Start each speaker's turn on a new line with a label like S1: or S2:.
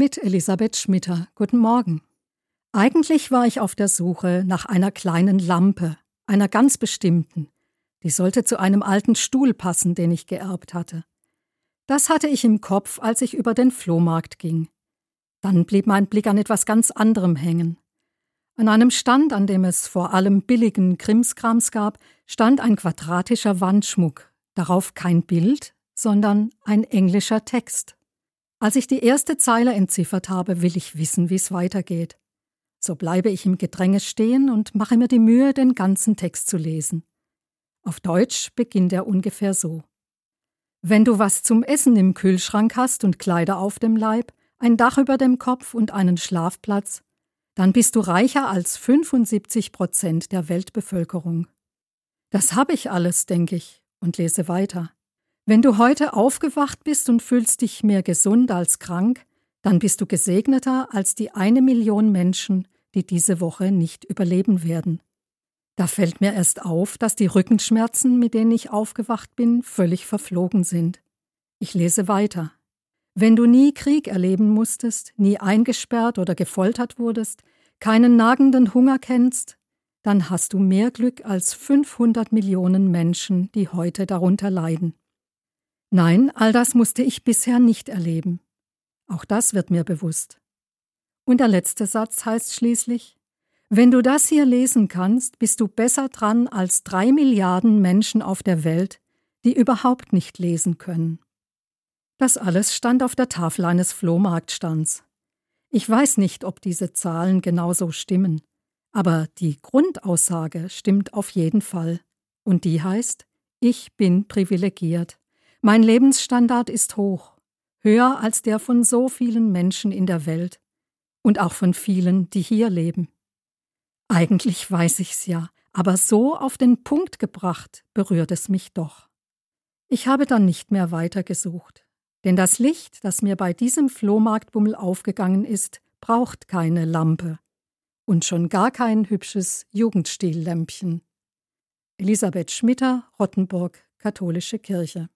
S1: Mit Elisabeth Schmitter. Guten Morgen. Eigentlich war ich auf der Suche nach einer kleinen Lampe, einer ganz bestimmten. Die sollte zu einem alten Stuhl passen, den ich geerbt hatte. Das hatte ich im Kopf, als ich über den Flohmarkt ging. Dann blieb mein Blick an etwas ganz anderem hängen. An einem Stand, an dem es vor allem billigen Krimskrams gab, stand ein quadratischer Wandschmuck, darauf kein Bild, sondern ein englischer Text. Als ich die erste Zeile entziffert habe, will ich wissen, wie es weitergeht. So bleibe ich im Gedränge stehen und mache mir die Mühe, den ganzen Text zu lesen. Auf Deutsch beginnt er ungefähr so. Wenn du was zum Essen im Kühlschrank hast und Kleider auf dem Leib, ein Dach über dem Kopf und einen Schlafplatz, dann bist du reicher als 75 Prozent der Weltbevölkerung. Das habe ich alles, denke ich, und lese weiter. Wenn du heute aufgewacht bist und fühlst dich mehr gesund als krank, dann bist du gesegneter als die eine Million Menschen, die diese Woche nicht überleben werden. Da fällt mir erst auf, dass die Rückenschmerzen, mit denen ich aufgewacht bin, völlig verflogen sind. Ich lese weiter. Wenn du nie Krieg erleben musstest, nie eingesperrt oder gefoltert wurdest, keinen nagenden Hunger kennst, dann hast du mehr Glück als 500 Millionen Menschen, die heute darunter leiden. Nein, all das musste ich bisher nicht erleben. Auch das wird mir bewusst. Und der letzte Satz heißt schließlich, wenn du das hier lesen kannst, bist du besser dran als drei Milliarden Menschen auf der Welt, die überhaupt nicht lesen können. Das alles stand auf der Tafel eines Flohmarktstands. Ich weiß nicht, ob diese Zahlen genauso stimmen, aber die Grundaussage stimmt auf jeden Fall. Und die heißt, ich bin privilegiert. Mein Lebensstandard ist hoch, höher als der von so vielen Menschen in der Welt und auch von vielen, die hier leben. Eigentlich weiß ich's ja, aber so auf den Punkt gebracht berührt es mich doch. Ich habe dann nicht mehr weitergesucht. Denn das Licht, das mir bei diesem Flohmarktbummel aufgegangen ist, braucht keine Lampe und schon gar kein hübsches Jugendstillämpchen. Elisabeth Schmitter, Rottenburg, Katholische Kirche